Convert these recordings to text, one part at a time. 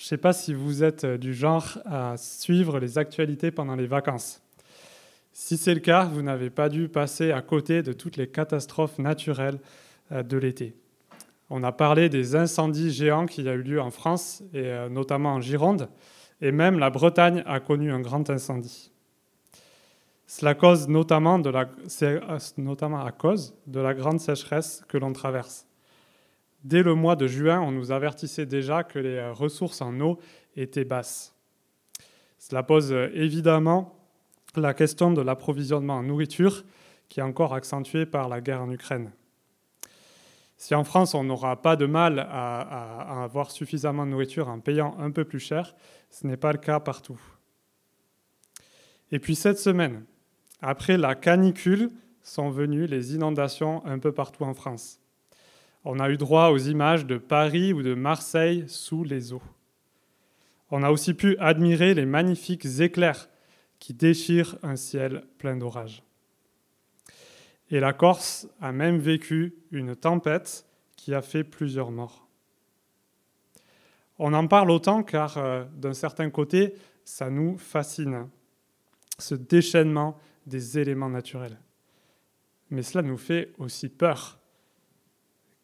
Je ne sais pas si vous êtes du genre à suivre les actualités pendant les vacances. Si c'est le cas, vous n'avez pas dû passer à côté de toutes les catastrophes naturelles euh, de l'été. On a parlé des incendies géants qui a eu lieu en France, et euh, notamment en Gironde, et même la Bretagne a connu un grand incendie. Cela cause notamment, euh, notamment à cause de la grande sécheresse que l'on traverse. Dès le mois de juin, on nous avertissait déjà que les ressources en eau étaient basses. Cela pose évidemment la question de l'approvisionnement en nourriture, qui est encore accentuée par la guerre en Ukraine. Si en France, on n'aura pas de mal à, avoir suffisamment de nourriture en payant un peu plus cher, ce n'est pas le cas partout. Et puis cette semaine, après la canicule, sont venues les inondations un peu partout en France. On a eu droit aux images de Paris ou de Marseille sous les eaux. On a aussi pu admirer les magnifiques éclairs qui déchirent un ciel plein d'orages. Et la Corse a même vécu une tempête qui a fait plusieurs morts. On en parle autant car, euh, d'un certain côté, ça nous fascine, ce déchaînement des éléments naturels. Mais cela nous fait aussi peur,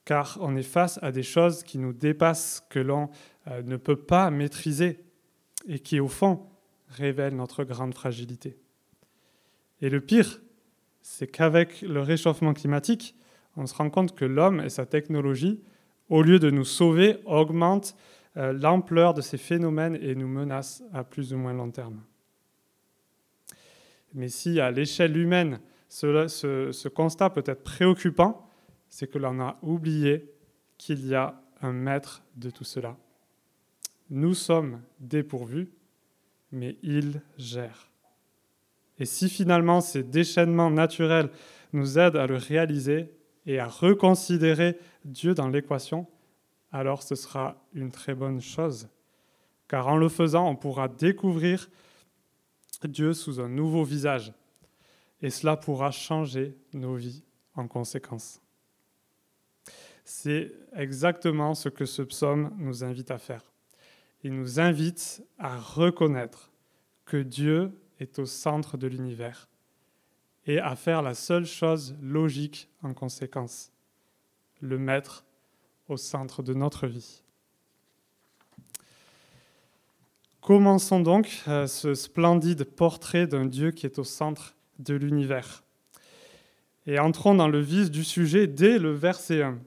car on est face à des choses qui nous dépassent, que l'on euh, ne peut pas maîtriser, et qui, au fond, révèlent notre grande fragilité. Et le pire, c'est qu'avec le réchauffement climatique, on se rend compte que l'homme et sa technologie, au lieu de nous sauver, augmentent euh, l'ampleur de ces phénomènes et nous menacent à plus ou moins long terme. Mais si à l'échelle humaine, ce, ce constat peut être préoccupant, c'est que l'on a oublié qu'il y a un maître de tout cela. Nous sommes dépourvus, mais il gère. Et si finalement ces déchaînements naturels nous aident à le réaliser et à reconsidérer Dieu dans l'équation, alors ce sera une très bonne chose. Car en le faisant, on pourra découvrir Dieu sous un nouveau visage. Et cela pourra changer nos vies en conséquence. C'est exactement ce que ce psaume nous invite à faire. Il nous invite à reconnaître que Dieu est au centre de l'univers et à faire la seule chose logique en conséquence, le mettre au centre de notre vie. Commençons donc euh, ce splendide portrait d'un Dieu qui est au centre de l'univers. Et entrons dans le vif du sujet dès le verset 1.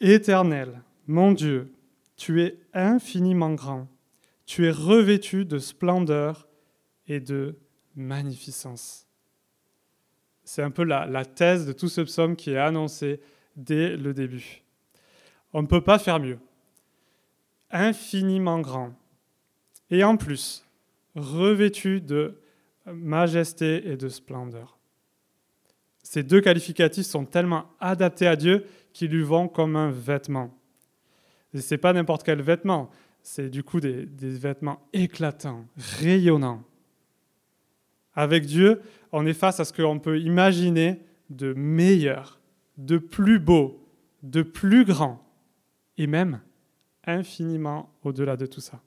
Éternel, mon Dieu, tu es infiniment grand tu es revêtu de splendeur et de magnificence. C'est un peu la, thèse de tout ce psaume qui est annoncé dès le début. On ne peut pas faire mieux. Infiniment grand. Et en plus, revêtu de majesté et de splendeur. Ces deux qualificatifs sont tellement adaptés à Dieu qu'ils lui vont comme un vêtement. Et ce n'est pas n'importe quel vêtement, c'est du coup des, vêtements éclatants, rayonnants. Avec Dieu, on est face à ce qu'on peut imaginer de meilleur, de plus beau, de plus grand, et même infiniment au-delà de tout ça.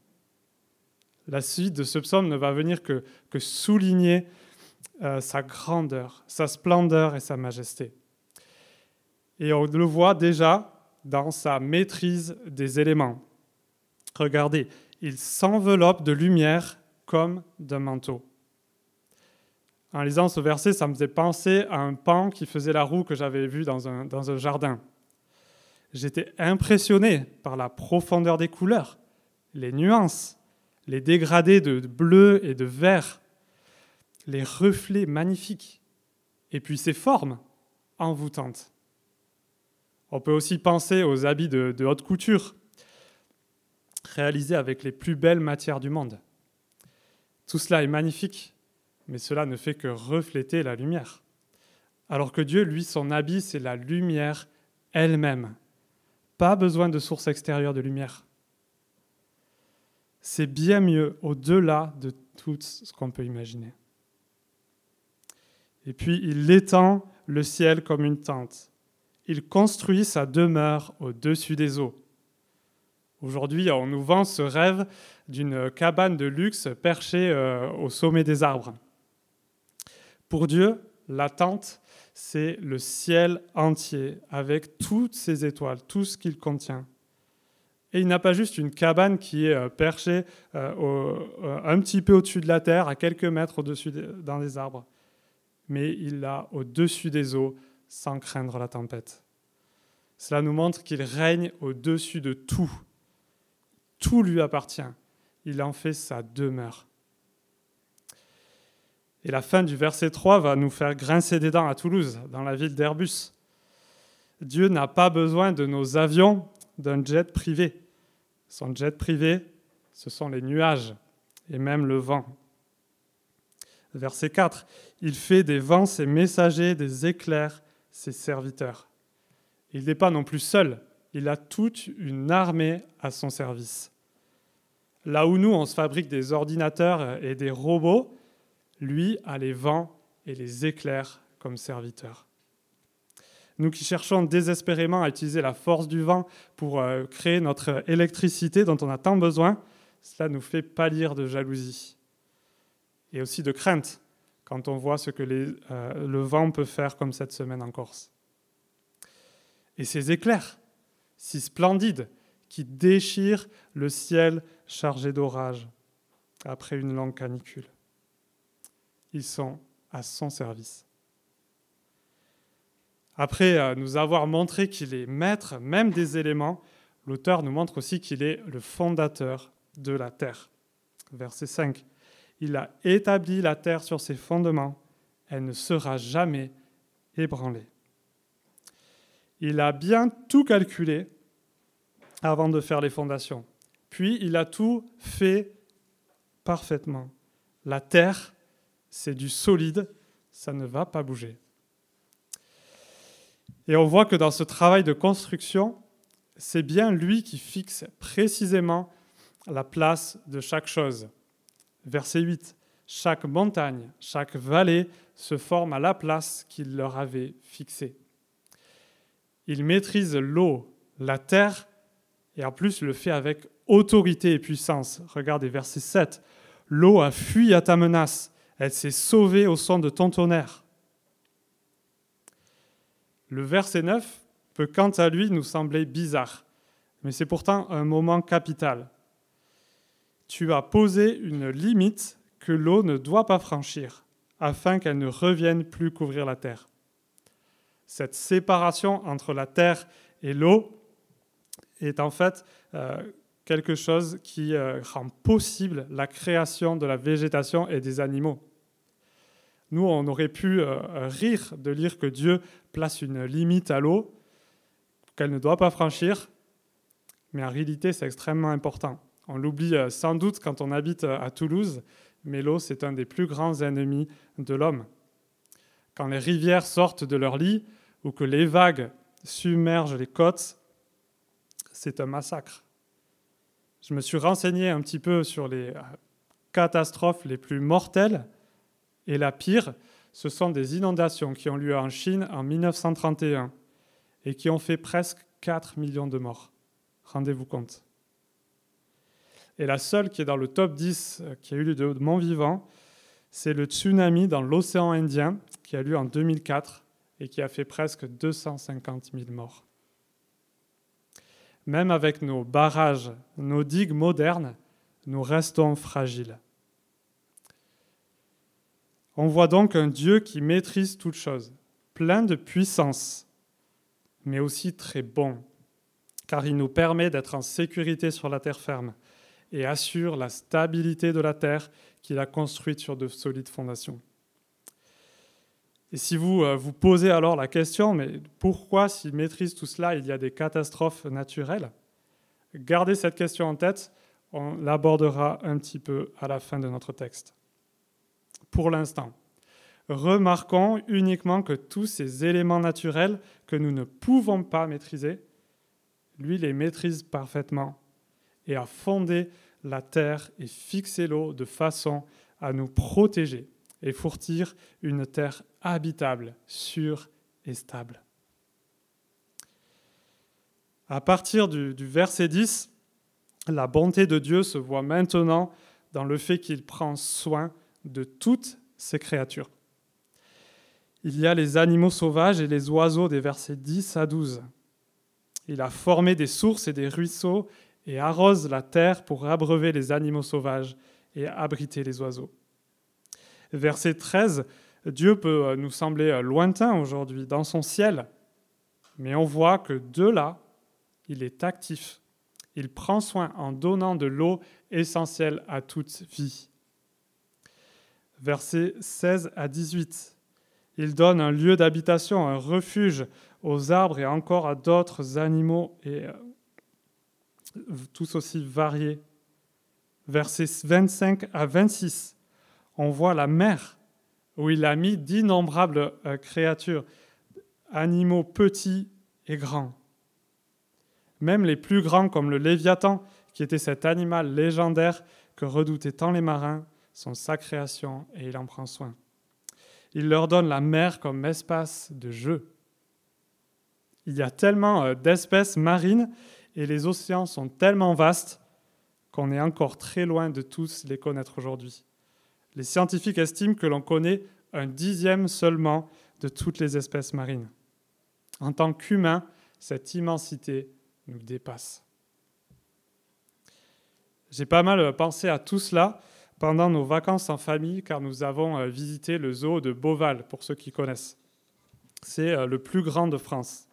La suite de ce psaume ne va venir que, souligner euh, sa grandeur, sa splendeur et sa majesté. Et on le voit déjà dans sa maîtrise des éléments. Regardez, il s'enveloppe de lumière comme d'un manteau. En lisant ce verset, ça me faisait penser à un pan qui faisait la roue que j'avais vu dans un, dans un jardin. J'étais impressionné par la profondeur des couleurs, les nuances, les dégradés de bleu et de vert, les reflets magnifiques, et puis ses formes envoûtantes. On peut aussi penser aux habits de, haute couture, réalisé avec les plus belles matières du monde. Tout cela est magnifique, mais cela ne fait que refléter la lumière. Alors que Dieu, lui, son habit, c'est la lumière elle-même. Pas besoin de source extérieure de lumière. C'est bien mieux au-delà de tout ce qu'on peut imaginer. Et puis il étend le ciel comme une tente. Il construit sa demeure au-dessus des eaux. Aujourd'hui, on nous vend ce rêve d'une cabane de luxe perchée euh, au sommet des arbres. Pour Dieu, la tente, c'est le ciel entier, avec toutes ses étoiles, tout ce qu'il contient. Et il n'a pas juste une cabane qui est euh, perchée euh, un petit peu au-dessus de la terre, à quelques mètres au-dessus dans les arbres, mais il l'a au-dessus des eaux, sans craindre la tempête. Cela nous montre qu'il règne au-dessus de tout. Tout lui appartient. Il en fait sa demeure. Et la fin du verset 3 va nous faire grincer des dents à Toulouse, dans la ville d'Airbus. Dieu n'a pas besoin de nos avions, d'un jet privé. Son jet privé, ce sont les nuages et même le vent. Verset 4, il fait des vents ses messagers, des éclairs ses serviteurs. Il n'est pas non plus seul, il a toute une armée à son service. Là où nous, on se fabrique des ordinateurs et des robots, lui a les vents et les éclairs comme serviteurs. Nous qui cherchons désespérément à utiliser la force du vent pour euh, créer notre électricité dont on a tant besoin, cela nous fait pâlir de jalousie et aussi de crainte quand on voit ce que euh, le vent peut faire comme cette semaine en Corse. Et ces éclairs, si splendides, qui déchirent le ciel chargé d'orage après une longue canicule. Ils sont à son service. Après euh, nous avoir montré qu'il est maître même des éléments, l'auteur nous montre aussi qu'il est le fondateur de la terre. Verset 5. Il a établi la terre sur ses fondements, elle ne sera jamais ébranlée. Il a bien tout calculé avant de faire les fondations. Puis il a tout fait parfaitement. La terre, c'est du solide, ça ne va pas bouger. Et on voit que dans ce travail de construction, c'est bien lui qui fixe précisément la place de chaque chose. Verset 8. Chaque montagne, chaque vallée se forme à la place qu'il leur avait fixée. Il maîtrise l'eau, la terre, et en plus le fait avec autorité et puissance. Regardez verset 7. L'eau a fui à ta menace, elle s'est sauvée au son de ton tonnerre. Le verset 9 peut quant à lui nous sembler bizarre, mais c'est pourtant un moment capital tu as posé une limite que l'eau ne doit pas franchir, afin qu'elle ne revienne plus couvrir la terre. Cette séparation entre la terre et l'eau est en fait euh, quelque chose qui euh, rend possible la création de la végétation et des animaux. Nous, on aurait pu euh, rire de lire que Dieu place une limite à l'eau qu'elle ne doit pas franchir, mais en réalité, c'est extrêmement important. On l'oublie euh, sans doute quand on habite euh, à Toulouse, mais l'eau, c'est un des plus grands ennemis de l'homme. Quand les rivières sortent de leur lit ou que les vagues submergent les côtes, c'est un massacre. Je me suis renseigné un petit peu sur les euh, catastrophes les plus mortelles, et la pire, ce sont des inondations qui ont lieu en Chine en 1931 et qui ont fait presque 4 millions de morts. Rendez-vous compte. Et la seule qui est dans le top 10 euh, qui a eu lieu de mon vivant, c'est le tsunami dans l'océan Indien qui a lieu en 2004 et qui a fait presque 250 000 morts. Même avec nos barrages, nos digues modernes, nous restons fragiles. On voit donc un Dieu qui maîtrise toutes choses, plein de puissance, mais aussi très bon, car il nous permet d'être en sécurité sur la terre ferme et assure la stabilité de la terre qu'il a construite sur de solides fondations. Et si vous euh, vous posez alors la question, mais pourquoi s'il maîtrise tout cela, il y a des catastrophes naturelles? Gardez cette question en tête, on l'abordera un petit peu à la fin de notre texte. Pour l'instant, remarquons uniquement que tous ces éléments naturels que nous ne pouvons pas maîtriser, lui les maîtrise parfaitement et a fondé la terre et fixé l'eau de façon à nous protéger et fourtir une terre habitable, sûre et stable. À partir du, verset 10, La bonté de Dieu se voit maintenant dans le fait qu'il prend soin de toutes ses créatures. Il y a les animaux sauvages et les oiseaux des versets 10 à 12. Il a formé des sources et des ruisseaux et arrose la terre pour abreuver les animaux sauvages et abriter les oiseaux. Verset 13, Dieu peut nous sembler lointain aujourd'hui dans son ciel, mais on voit que de là, il est actif. Il prend soin en donnant de l'eau essentielle à toute vie. Versets 16 à 18. Il donne un lieu d'habitation, un refuge aux arbres et encore à d'autres animaux et euh, tous aussi variés. Versets 25 à 26, on voit la mer où il a mis d'innombrables euh, créatures, animaux petits et grands. Même les plus grands comme le Léviathan, qui était cet animal légendaire que redoutaient tant les marins, sont sa création et il en prend soin. Il leur donne la mer comme espace de jeu. Il y a tellement euh, d'espèces marines et les océans sont tellement vastes qu'on est encore très loin de tous les connaître aujourd'hui. Les scientifiques estiment que l'on connaît un dixième seulement de toutes les espèces marines. En tant qu'humains, cette immensité nous dépasse. J'ai pas mal pensé à tout cela pendant nos vacances en famille, car nous avons euh, visité le zoo de Beauval, pour ceux qui connaissent. C'est euh, le plus grand de France.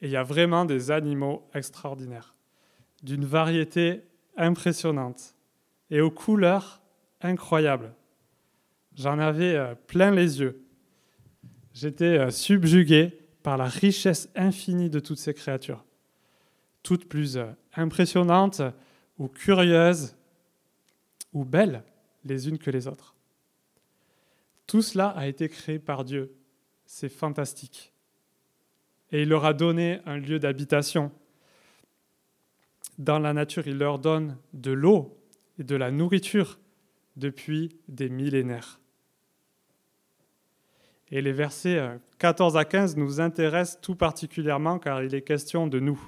Et il y a vraiment des animaux extraordinaires, d'une variété impressionnante et aux couleurs incroyables. J'en avais euh, plein les yeux. J'étais subjugué par la richesse infinie de toutes ces créatures, toutes plus impressionnantes ou curieuses ou belles les unes que les autres. Tout cela a été créé par Dieu. C'est fantastique. Et il leur a donné un lieu d'habitation. Dans la nature, il leur donne de l'eau et de la nourriture depuis des millénaires. Et les versets 14 à 15 nous intéressent tout particulièrement car il est question de nous.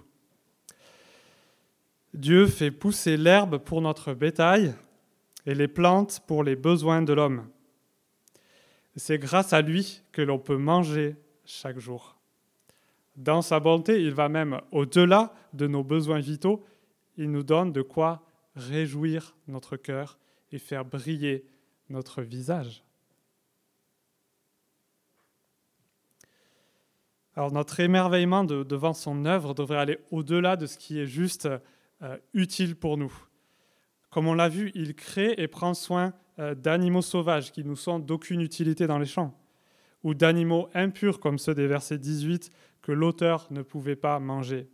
Dieu fait pousser l'herbe pour notre bétail et les plantes pour les besoins de l'homme. C'est grâce à lui que l'on peut manger chaque jour. Dans sa bonté, il va même au-delà de nos besoins vitaux. Il nous donne de quoi réjouir notre cœur et faire briller notre visage. Alors notre émerveillement devant son œuvre devrait aller au-delà de ce qui est juste euh, utile pour nous. Comme on l'a vu, il crée et prend soin euh, d'animaux sauvages qui nous sont d'aucune utilité dans les champs, ou d'animaux impurs comme ceux des versets 18 que l'auteur ne pouvait pas manger.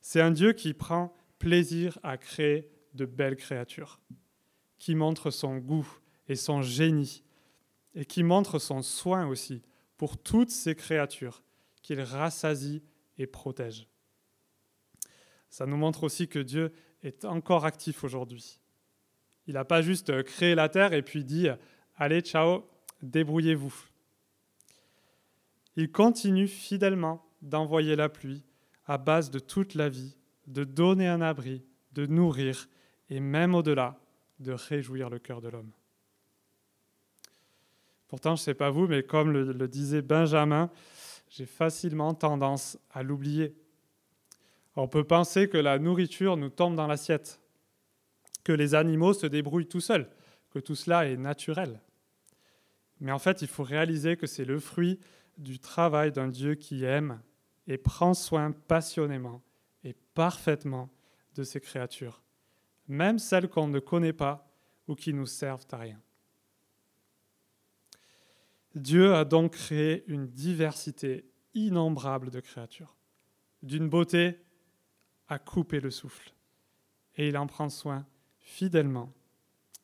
C'est un Dieu qui prend plaisir à créer de belles créatures, qui montre son goût et son génie, et qui montre son soin aussi pour toutes ces créatures qu'il rassasie et protège. Ça nous montre aussi que Dieu est encore actif aujourd'hui. Il n'a pas juste créé la terre et puis dit Allez, ciao, débrouillez-vous. Il continue fidèlement d'envoyer la pluie à base de toute la vie, de donner un abri, de nourrir et même au-delà, de réjouir le cœur de l'homme. Pourtant, je ne sais pas vous, mais comme le, le disait Benjamin, j'ai facilement tendance à l'oublier. On peut penser que la nourriture nous tombe dans l'assiette, que les animaux se débrouillent tout seuls, que tout cela est naturel. Mais en fait, il faut réaliser que c'est le fruit du travail d'un Dieu qui aime et prend soin passionnément et parfaitement de ses créatures, même celles qu'on ne connaît pas ou qui nous servent à rien. Dieu a donc créé une diversité innombrable de créatures, d'une beauté à couper le souffle. Et il en prend soin fidèlement.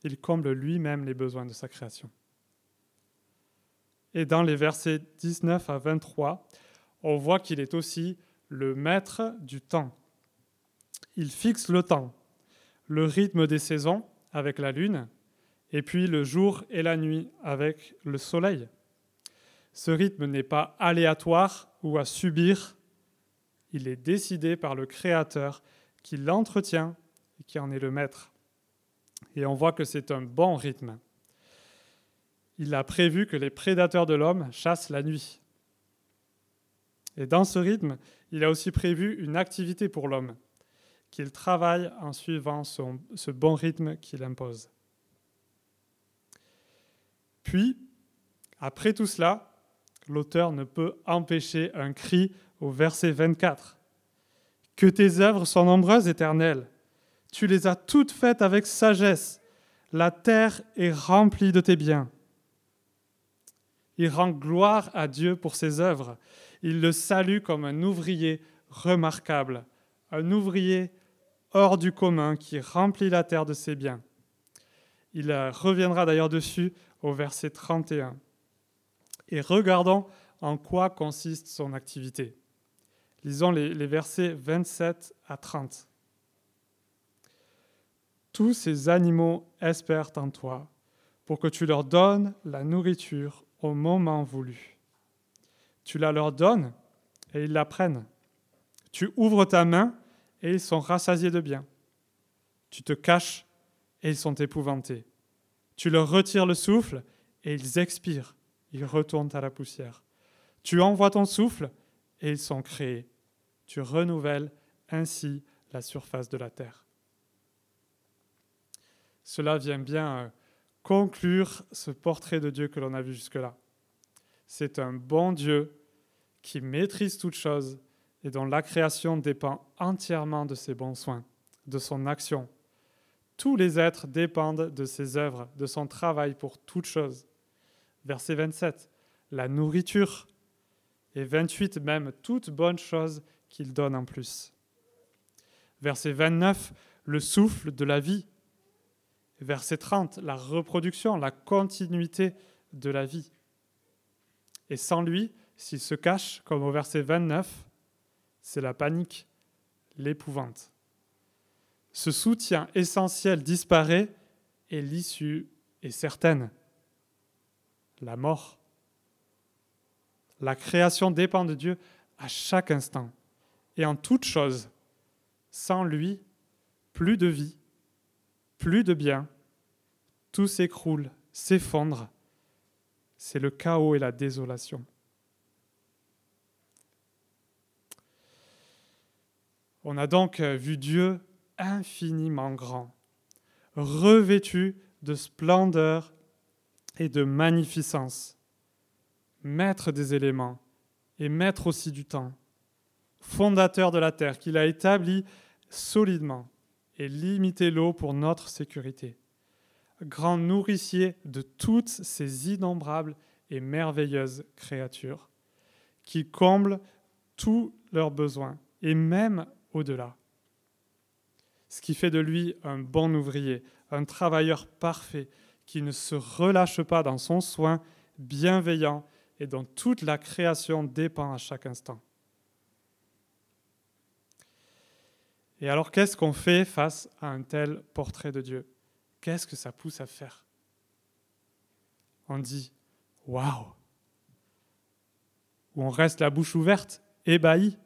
Il comble lui-même les besoins de sa création. Et dans les versets 19 à 23, on voit qu'il est aussi le maître du temps. Il fixe le temps, le rythme des saisons avec la lune, et puis le jour et la nuit avec le soleil. Ce rythme n'est pas aléatoire ou à subir, il est décidé par le Créateur qui l'entretient et qui en est le maître. Et on voit que c'est un bon rythme. Il a prévu que les prédateurs de l'homme chassent la nuit. Et dans ce rythme, il a aussi prévu une activité pour l'homme, qu'il travaille en suivant ce bon rythme qu'il impose. Puis, après tout cela, l'auteur ne peut empêcher un cri au verset 24. Que tes œuvres sont nombreuses, éternelles. Tu les as toutes faites avec sagesse. La terre est remplie de tes biens. Il rend gloire à Dieu pour ses œuvres. Il le salue comme un ouvrier remarquable, un ouvrier hors du commun qui remplit la terre de ses biens. Il reviendra d'ailleurs dessus au verset 31. Et regardons en quoi consiste son activité. Lisons les, les versets 27 à 30. Tous ces animaux espèrent en toi pour que tu leur donnes la nourriture au moment voulu. Tu la leur donnes et ils la prennent. Tu ouvres ta main et ils sont rassasiés de bien. Tu te caches et ils sont épouvantés. Tu leur retires le souffle et ils expirent. Ils retournent à la poussière. Tu envoies ton souffle et ils sont créés. Tu renouvelles ainsi la surface de la terre. Cela vient bien euh, conclure ce portrait de Dieu que l'on a vu jusque-là. C'est un bon Dieu qui maîtrise toutes choses et dont la création dépend entièrement de ses bons soins, de son action. Tous les êtres dépendent de ses œuvres, de son travail pour toutes choses. Verset 27, la nourriture, et 28 même, toute bonne chose qu'il donne en plus. Verset 29, le souffle de la vie. Verset 30, la reproduction, la continuité de la vie. Et sans lui, s'il se cache, comme au verset 29, c'est la panique, l'épouvante. Ce soutien essentiel disparaît et l'issue est certaine. La mort. La création dépend de Dieu à chaque instant et en toute chose. Sans lui, plus de vie, plus de bien, tout s'écroule, s'effondre. C'est le chaos et la désolation. On a donc vu Dieu infiniment grand, revêtu de splendeur et de magnificence, maître des éléments et maître aussi du temps, fondateur de la terre, qu'il a établi solidement et limité l'eau pour notre sécurité, grand nourricier de toutes ces innombrables et merveilleuses créatures, qui comble tous leurs besoins et même au-delà ce qui fait de lui un bon ouvrier, un travailleur parfait, qui ne se relâche pas dans son soin bienveillant et dont toute la création dépend à chaque instant. Et alors qu'est-ce qu'on fait face à un tel portrait de Dieu? Qu'est-ce que ça pousse à faire? On dit Waouh! Ou on reste la bouche ouverte, ébahi.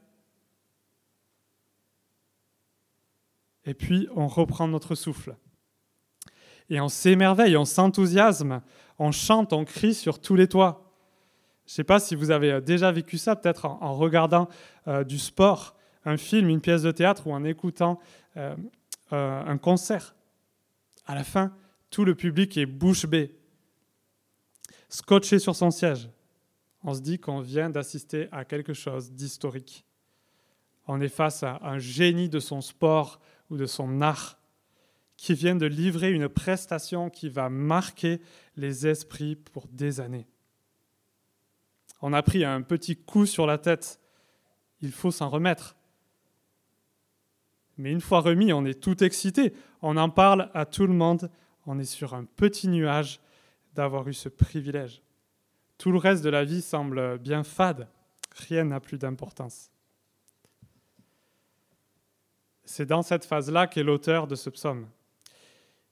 Et puis on reprend notre souffle. Et on s'émerveille, on s'enthousiasme, on chante, on crie sur tous les toits. Je ne sais pas si vous avez euh, déjà vécu ça, peut-être en, regardant euh, du sport, un film, une pièce de théâtre ou en écoutant euh, un concert. À la fin, tout le public est bouche bée, scotché sur son siège. On se dit qu'on vient d'assister à quelque chose d'historique. On est face à un génie de son sport ou de son art, qui vient de livrer une prestation qui va marquer les esprits pour des années. On a pris un petit coup sur la tête, il faut s'en remettre. Mais une fois remis, on est tout excité, on en parle à tout le monde, on est sur un petit nuage d'avoir eu ce privilège. Tout le reste de la vie semble bien fade, rien n'a plus d'importance. C'est dans cette phase-là qu'est l'auteur de ce psaume.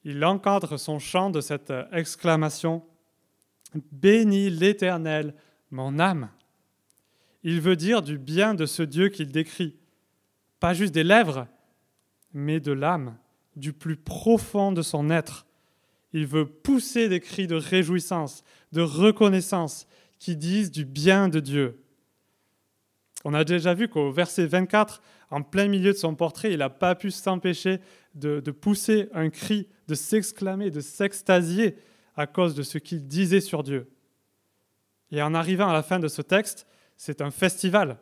Il encadre son chant de cette exclamation Bénis l'Éternel, mon âme. Il veut dire du bien de ce Dieu qu'il décrit, pas juste des lèvres, mais de l'âme, du plus profond de son être. Il veut pousser des cris de réjouissance, de reconnaissance, qui disent du bien de Dieu. On a déjà vu qu'au verset 24, en plein milieu de son portrait, il n'a pas pu s'empêcher de, pousser un cri, de s'exclamer, de s'extasier à cause de ce qu'il disait sur Dieu. Et en arrivant à la fin de ce texte, c'est un festival.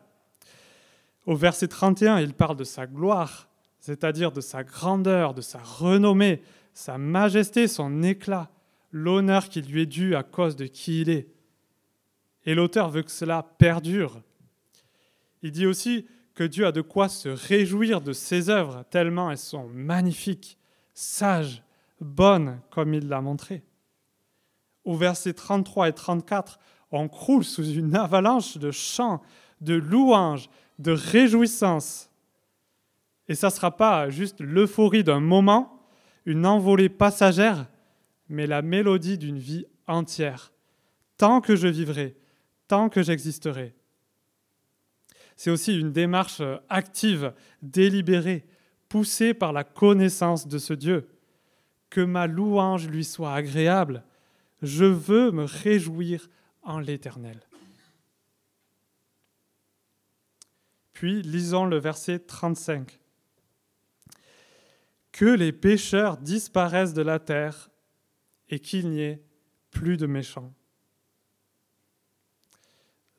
Au verset 31, il parle de sa gloire, c'est-à-dire de sa grandeur, de sa renommée, sa majesté, son éclat, l'honneur qui lui est dû à cause de qui il est. Et l'auteur veut que cela perdure. Il dit aussi que Dieu a de quoi se réjouir de ses œuvres, tellement elles sont magnifiques, sages, bonnes, comme il l'a montré. Au verset 33 et 34, on croule sous une avalanche de chants, de louanges, de réjouissances. Et ça ne sera pas juste l'euphorie d'un moment, une envolée passagère, mais la mélodie d'une vie entière. Tant que je vivrai, tant que j'existerai. C'est aussi une démarche active, délibérée, poussée par la connaissance de ce Dieu. Que ma louange lui soit agréable. Je veux me réjouir en l'Éternel. Puis lisons le verset 35. Que les pécheurs disparaissent de la terre et qu'il n'y ait plus de méchants.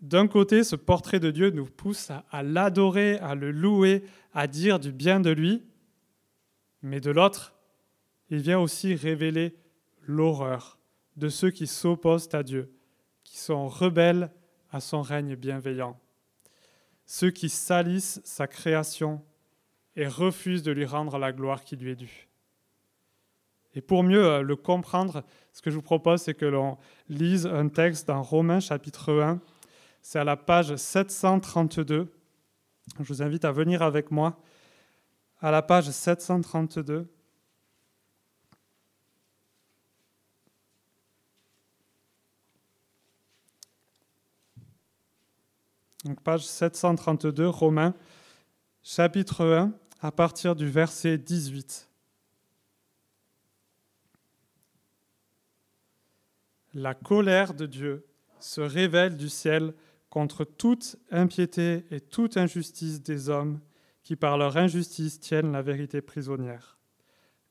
D'un côté, ce portrait de Dieu nous pousse à, l'adorer, à le louer, à dire du bien de lui, mais de l'autre, il vient aussi révéler l'horreur de ceux qui s'opposent à Dieu, qui sont rebelles à son règne bienveillant, ceux qui salissent sa création et refusent de lui rendre la gloire qui lui est due. Et pour mieux euh, le comprendre, ce que je vous propose, c'est que l'on lise un texte dans Romains chapitre 1, c'est à la page 732. Je vous invite à venir avec moi à la page 732. Donc page 732, Romains, chapitre 1, à partir du verset 18. La colère de Dieu se révèle du ciel contre toute impiété et toute injustice des hommes qui par leur injustice tiennent la vérité prisonnière.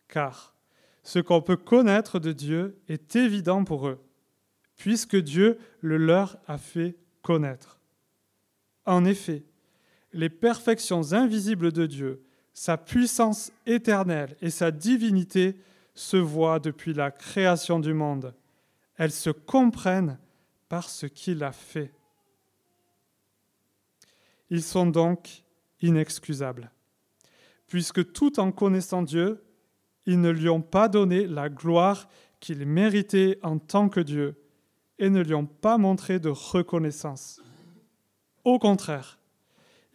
Car ce qu'on peut connaître de Dieu est évident pour eux, puisque Dieu le leur a fait connaître. En effet, les perfections invisibles de Dieu, sa puissance éternelle et sa divinité se voient depuis la création du monde. Elles se comprennent par ce qu'il a fait. Ils sont donc inexcusables, puisque tout en connaissant Dieu, ils ne lui ont pas donné la gloire qu'il méritait en tant que Dieu et ne lui ont pas montré de reconnaissance. Au contraire,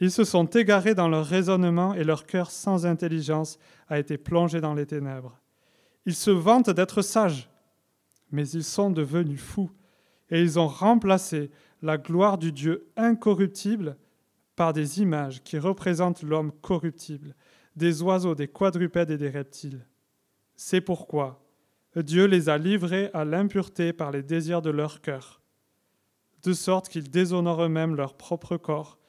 ils se sont égarés dans leur raisonnement et leur cœur sans intelligence a été plongé dans les ténèbres. Ils se vantent d'être sages, mais ils sont devenus fous et ils ont remplacé la gloire du Dieu incorruptible par des images qui représentent l'homme corruptible, des oiseaux, des quadrupèdes et des reptiles. C'est pourquoi Dieu les a livrés à l'impureté par les désirs de leur cœur, de sorte qu'ils déshonorent eux-mêmes leur propre corps,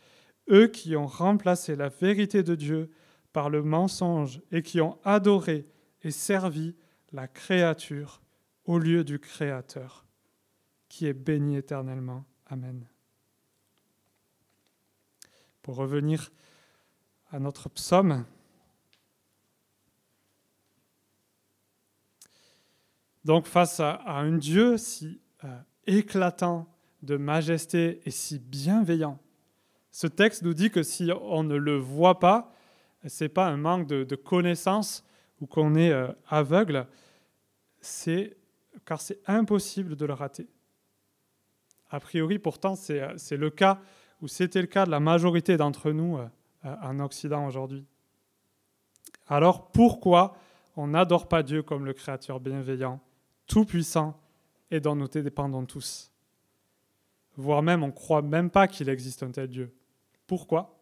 eux qui ont remplacé la vérité de Dieu par le mensonge et qui ont adoré et servi la créature au lieu du Créateur, qui est béni éternellement. Amen. Pour revenir à notre psaume, donc face à, un Dieu si euh, éclatant de majesté et si bienveillant, ce texte nous dit que si on ne le voit pas, ce n'est pas un manque de, connaissance ou qu'on est euh, aveugle, c'est car c'est impossible de le rater. A priori, pourtant, c'est euh, le cas où c'était le cas de la majorité d'entre nous euh, en Occident aujourd'hui. Alors pourquoi on n'adore pas Dieu comme le Créateur bienveillant, tout-puissant et dont nous dépendons tous? Voire même, on ne croit même pas qu'il existe un tel Dieu. Pourquoi?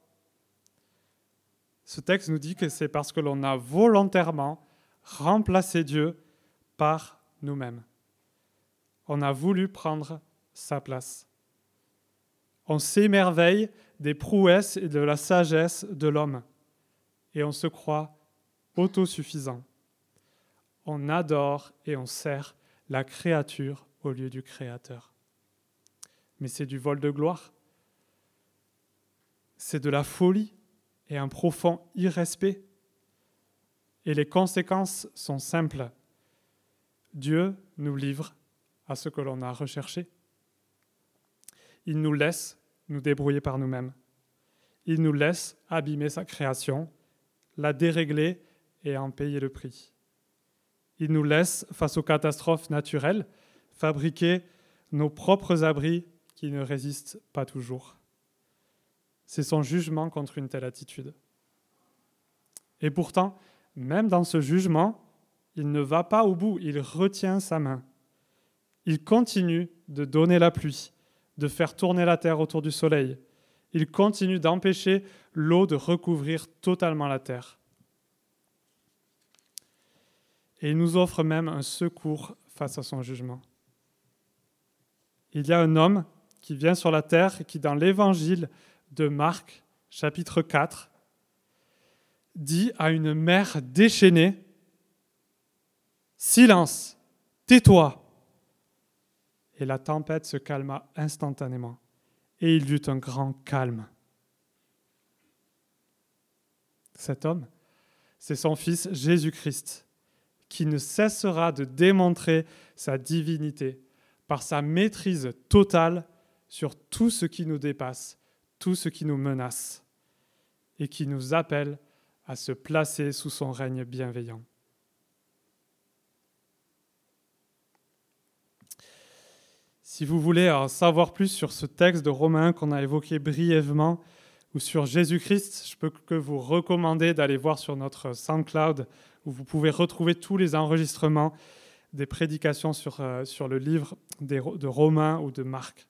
Ce texte nous dit que c'est parce que l'on a volontairement remplacé Dieu par nous-mêmes. On a voulu prendre sa place. On s'émerveille des prouesses et de la sagesse de l'homme et on se croit autosuffisant. On adore et on sert la créature au lieu du Créateur. Mais c'est du vol de gloire. C'est de la folie et un profond irrespect. Et les conséquences sont simples. Dieu nous livre à ce que l'on a recherché. Il nous laisse nous débrouiller par nous-mêmes. Il nous laisse abîmer sa création, la dérégler et en payer le prix. Il nous laisse, face aux catastrophes naturelles, fabriquer nos propres abris qui ne résistent pas toujours. C'est son jugement contre une telle attitude. Et pourtant, même dans ce jugement, il ne va pas au bout, il retient sa main. Il continue de donner la pluie, de faire tourner la terre autour du soleil. Il continue d'empêcher l'eau de recouvrir totalement la terre. Et il nous offre même un secours face à son jugement. Il y a un homme qui vient sur la terre et qui, dans l'évangile de Marc, chapitre 4, dit à une mère déchaînée, Silence, tais-toi. Et la tempête se calma instantanément, et il y eut un grand calme. Cet homme, c'est son fils Jésus-Christ, qui ne cessera de démontrer sa divinité par sa maîtrise totale sur tout ce qui nous dépasse, tout ce qui nous menace, et qui nous appelle à se placer sous son règne bienveillant. Si vous voulez en savoir plus sur ce texte de Romains qu'on a évoqué brièvement, ou sur Jésus-Christ, je peux que vous recommander d'aller voir sur notre SoundCloud, où vous pouvez retrouver tous les enregistrements des prédications sur, euh, sur le livre de Romains ou de Marc.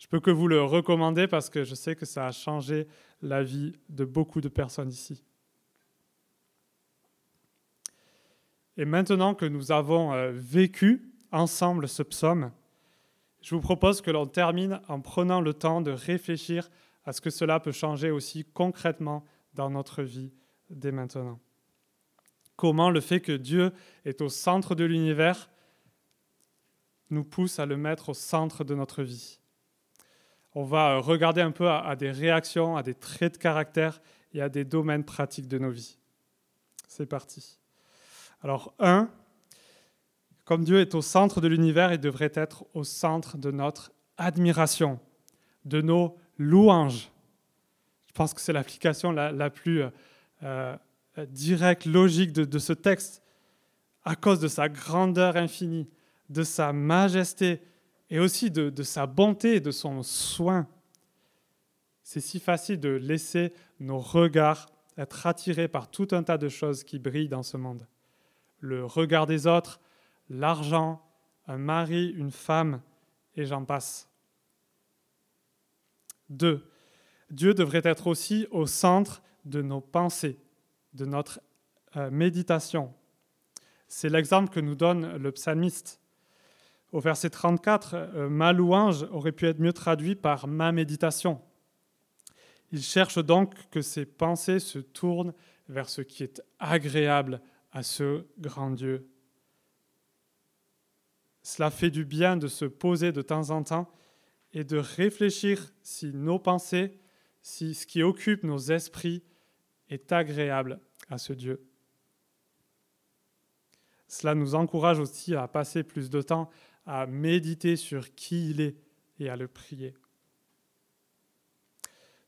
Je peux que vous le recommander parce que je sais que ça a changé la vie de beaucoup de personnes ici. Et maintenant que nous avons euh, vécu ensemble ce psaume, je vous propose que l'on termine en prenant le temps de réfléchir à ce que cela peut changer aussi concrètement dans notre vie dès maintenant. Comment le fait que Dieu est au centre de l'univers nous pousse à le mettre au centre de notre vie? On va regarder un peu à, des réactions, à des traits de caractère et à des domaines pratiques de nos vies. C'est parti. Alors, un, comme Dieu est au centre de l'univers, il devrait être au centre de notre admiration, de nos louanges. Je pense que c'est l'application la, plus euh, euh, directe, logique de ce texte, à cause de sa grandeur infinie, de sa majesté, et aussi de, sa bonté de son soin. C'est si facile de laisser nos regards être attirés par tout un tas de choses qui brillent dans ce monde. Le regard des autres, l'argent, un mari, une femme, et j'en passe. Deux, Dieu devrait être aussi au centre de nos pensées, de notre euh, méditation. C'est l'exemple que nous donne le psalmiste. Au verset 34, euh, ma louange aurait pu être mieux traduit par ma méditation. Il cherche donc que ses pensées se tournent vers ce qui est agréable à ce grand Dieu. Cela fait du bien de se poser de temps en temps et de réfléchir si nos pensées, si ce qui occupe nos esprits est agréable à ce Dieu. Cela nous encourage aussi à passer plus de temps à méditer sur qui il est et à le prier.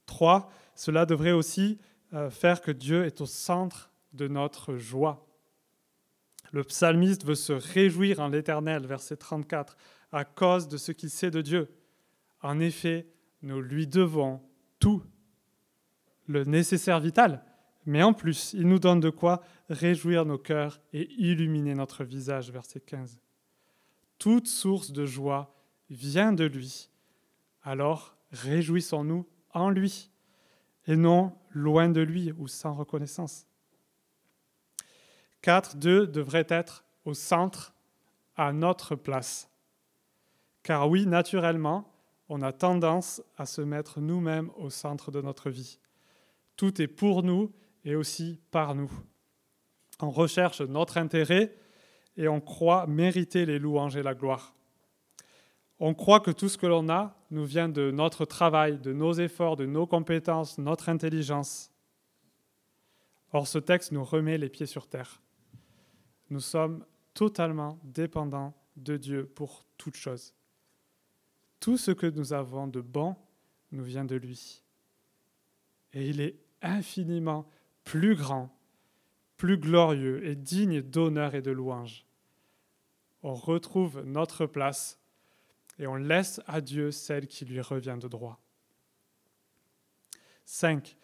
Trois, cela devrait aussi euh, faire que Dieu est au centre de notre joie. Le psalmiste veut se réjouir en l'Éternel, verset 34, à cause de ce qu'il sait de Dieu. En effet, nous lui devons tout, le nécessaire vital, mais en plus, il nous donne de quoi réjouir nos cœurs et illuminer notre visage, verset 15 toute source de joie vient de lui. Alors réjouissons-nous en lui et non loin de lui ou sans reconnaissance. 4. Dieu devrait être au centre, à notre place. Car oui, naturellement, on a tendance à se mettre nous-mêmes au centre de notre vie. Tout est pour nous et aussi par nous. On recherche notre intérêt et on croit mériter les louanges et la gloire. On croit que tout ce que l'on a nous vient de notre travail, de nos efforts, de nos compétences, notre intelligence. Or, ce texte nous remet les pieds sur terre. Nous sommes totalement dépendants de Dieu pour toute chose. Tout ce que nous avons de bon nous vient de lui. Et il est infiniment plus grand, plus glorieux et digne d'honneur et de louange. On retrouve notre place et on laisse à Dieu celle qui lui revient de droit. 5.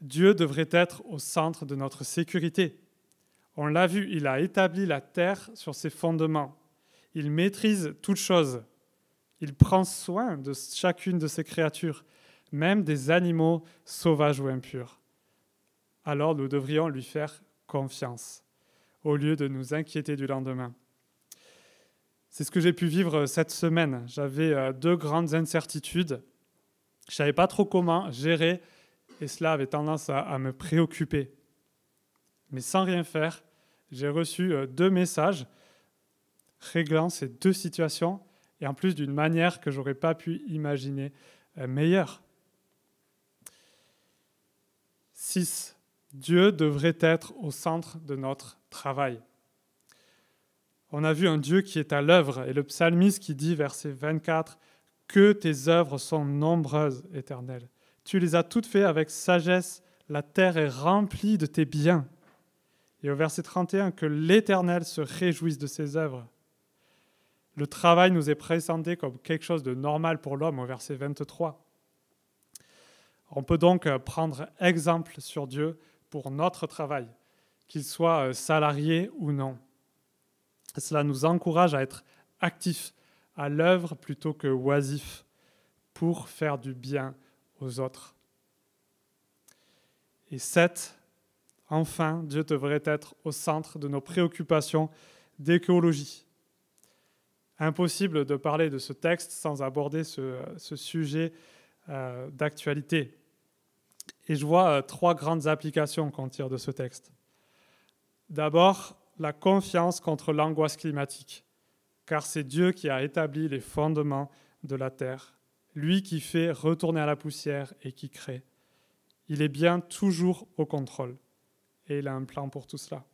Dieu devrait être au centre de notre sécurité. On l'a vu, il a établi la terre sur ses fondements. Il maîtrise toutes choses. Il prend soin de chacune de ses créatures, même des animaux sauvages ou impurs. Alors nous devrions lui faire confiance, au lieu de nous inquiéter du lendemain. C'est ce que j'ai pu vivre cette semaine. J'avais euh, deux grandes incertitudes. Je ne savais pas trop comment gérer et cela avait tendance à, me préoccuper. Mais sans rien faire, j'ai reçu euh, deux messages réglant ces deux situations et en plus d'une manière que j'aurais pas pu imaginer euh, meilleure. 6. Dieu devrait être au centre de notre travail on a vu un Dieu qui est à l'œuvre. Et le psalmiste qui dit, verset 24, Que tes œuvres sont nombreuses, éternel. Tu les as toutes faites avec sagesse, la terre est remplie de tes biens. Et au verset 31, que l'Éternel se réjouisse de ses œuvres. Le travail nous est présenté comme quelque chose de normal pour l'homme au verset 23. On peut donc prendre exemple sur Dieu pour notre travail, qu'il soit salarié ou non. Cela nous encourage à être actifs, à l'œuvre plutôt que oisifs, pour faire du bien aux autres. Et sept, enfin, Dieu devrait être au centre de nos préoccupations d'écologie. Impossible de parler de ce texte sans aborder ce, sujet euh, d'actualité. Et je vois euh, trois grandes applications qu'on tire de ce texte. D'abord, la confiance contre l'angoisse climatique, car c'est Dieu qui a établi les fondements de la terre, lui qui fait retourner à la poussière et qui crée. Il est bien toujours au contrôle, et il a un plan pour tout cela.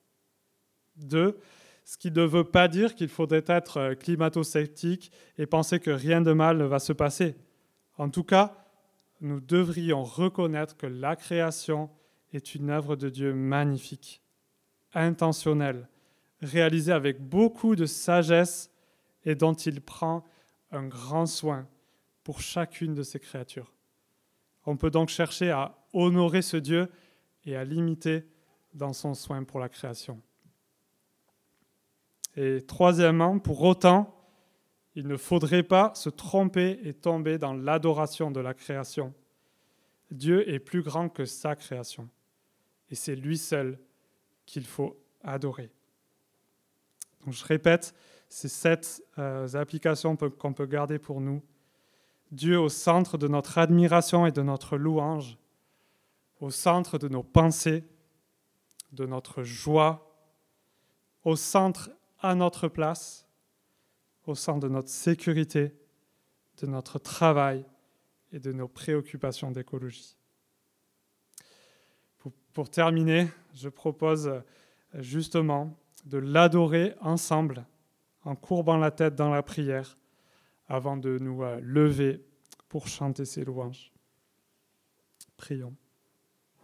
Deux, ce qui ne veut pas dire qu'il faudrait être climato-sceptique et penser que rien de mal ne va se passer. En tout cas, nous devrions reconnaître que la création est une œuvre de Dieu magnifique intentionnel, réalisé avec beaucoup de sagesse et dont il prend un grand soin pour chacune de ses créatures. On peut donc chercher à honorer ce Dieu et à l'imiter dans son soin pour la création. Et troisièmement, pour autant, il ne faudrait pas se tromper et tomber dans l'adoration de la création. Dieu est plus grand que sa création, et c'est lui seul qu'il faut adorer. Donc je répète, c'est sept euh, applications qu'on peut garder pour nous. Dieu au centre de notre admiration et de notre louange, au centre de nos pensées, de notre joie, au centre à notre place, au centre de notre sécurité, de notre travail et de nos préoccupations d'écologie. Pour, terminer, je propose euh, justement de l'adorer ensemble en courbant la tête dans la prière avant de nous euh, lever pour chanter ses louanges. Prions.